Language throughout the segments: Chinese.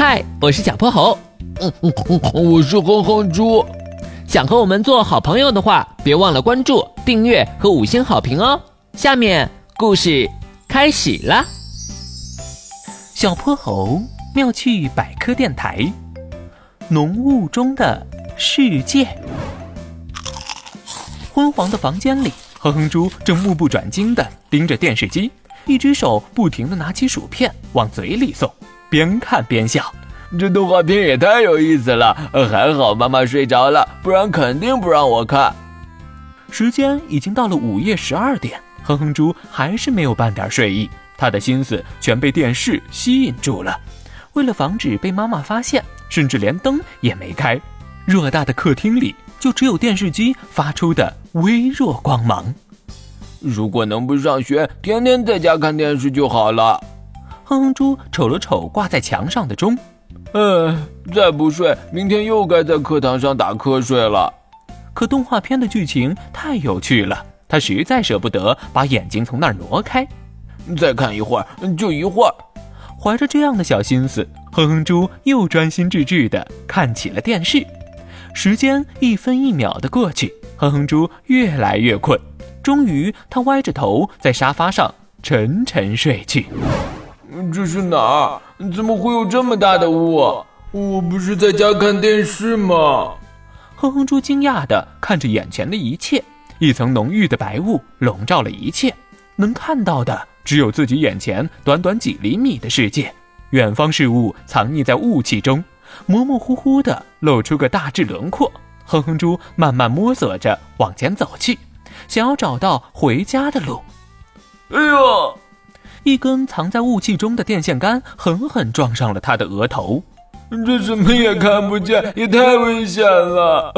嗨，我是小泼猴。嗯嗯嗯，我是哼哼猪。想和我们做好朋友的话，别忘了关注、订阅和五星好评哦。下面故事开始了。小泼猴妙趣百科电台，浓雾中的世界。昏黄的房间里，哼哼猪正目不转睛地盯着电视机，一只手不停地拿起薯片往嘴里送，边看边笑。这动画片也太有意思了，还好妈妈睡着了，不然肯定不让我看。时间已经到了午夜十二点，哼哼猪还是没有半点睡意，他的心思全被电视吸引住了。为了防止被妈妈发现，甚至连灯也没开，偌大的客厅里就只有电视机发出的微弱光芒。如果能不上学，天天在家看电视就好了。哼哼猪瞅了瞅挂在墙上的钟。呃，再不睡，明天又该在课堂上打瞌睡了。可动画片的剧情太有趣了，他实在舍不得把眼睛从那儿挪开。再看一会儿，就一会儿。怀着这样的小心思，哼哼猪又专心致志地看起了电视。时间一分一秒的过去，哼哼猪越来越困，终于他歪着头在沙发上沉沉睡去。这是哪儿？怎么会有这么大的雾？我不是在家看电视吗？哼哼猪惊讶地看着眼前的一切，一层浓郁的白雾笼罩了一切，能看到的只有自己眼前短短几厘米的世界，远方事物藏匿在雾气中，模模糊糊地露出个大致轮廓。哼哼猪慢慢摸索着往前走去，想要找到回家的路。哎呦！一根藏在雾气中的电线杆狠狠撞上了他的额头，这什么也看不见，也太危险了！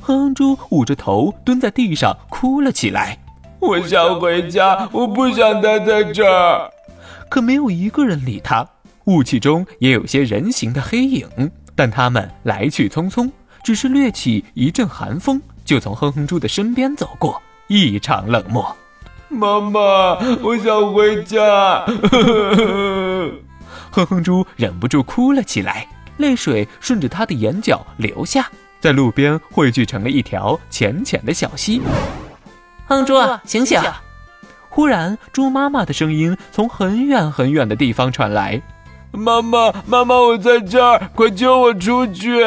哼猪捂着头蹲在地上哭了起来。我想回家，我不想待在这儿。可没有一个人理他。雾气中也有些人形的黑影，但他们来去匆匆，只是掠起一阵寒风，就从哼哼猪的身边走过，异常冷漠。妈妈，我想回家。哼哼猪忍不住哭了起来，泪水顺着他的眼角流下，在路边汇聚成了一条浅浅的小溪。哼猪，醒醒！忽然，猪妈妈的声音从很远很远的地方传来：“妈妈，妈妈，我在这儿，快救我出去！”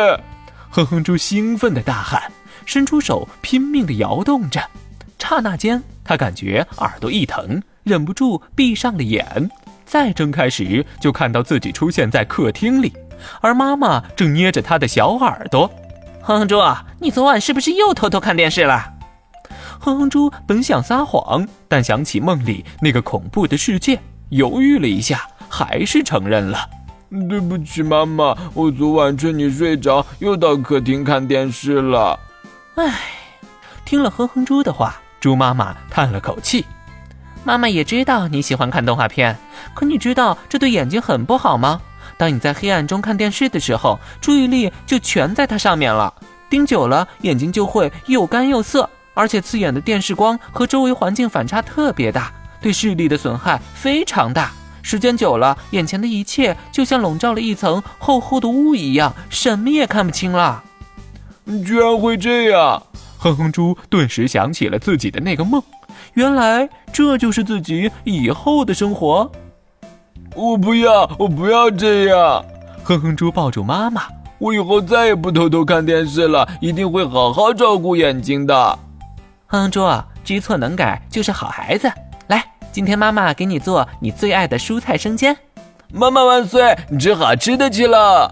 哼哼猪兴奋的大喊，伸出手拼命的摇动着。刹那间，他感觉耳朵一疼，忍不住闭上了眼。再睁开时，就看到自己出现在客厅里，而妈妈正捏着他的小耳朵。哼哼猪，你昨晚是不是又偷偷看电视了？哼哼猪本想撒谎，但想起梦里那个恐怖的世界，犹豫了一下，还是承认了。对不起，妈妈，我昨晚趁你睡着，又到客厅看电视了。唉，听了哼哼猪的话。猪妈妈叹了口气：“妈妈也知道你喜欢看动画片，可你知道这对眼睛很不好吗？当你在黑暗中看电视的时候，注意力就全在它上面了，盯久了眼睛就会又干又涩，而且刺眼的电视光和周围环境反差特别大，对视力的损害非常大。时间久了，眼前的一切就像笼罩了一层厚厚的雾一样，什么也看不清了。居然会这样！”哼哼猪顿时想起了自己的那个梦，原来这就是自己以后的生活。我不要，我不要这样！哼哼猪抱住妈妈，我以后再也不偷偷看电视了，一定会好好照顾眼睛的。哼哼猪，知错能改就是好孩子。来，今天妈妈给你做你最爱的蔬菜生煎。妈妈万岁！你吃好吃的去了。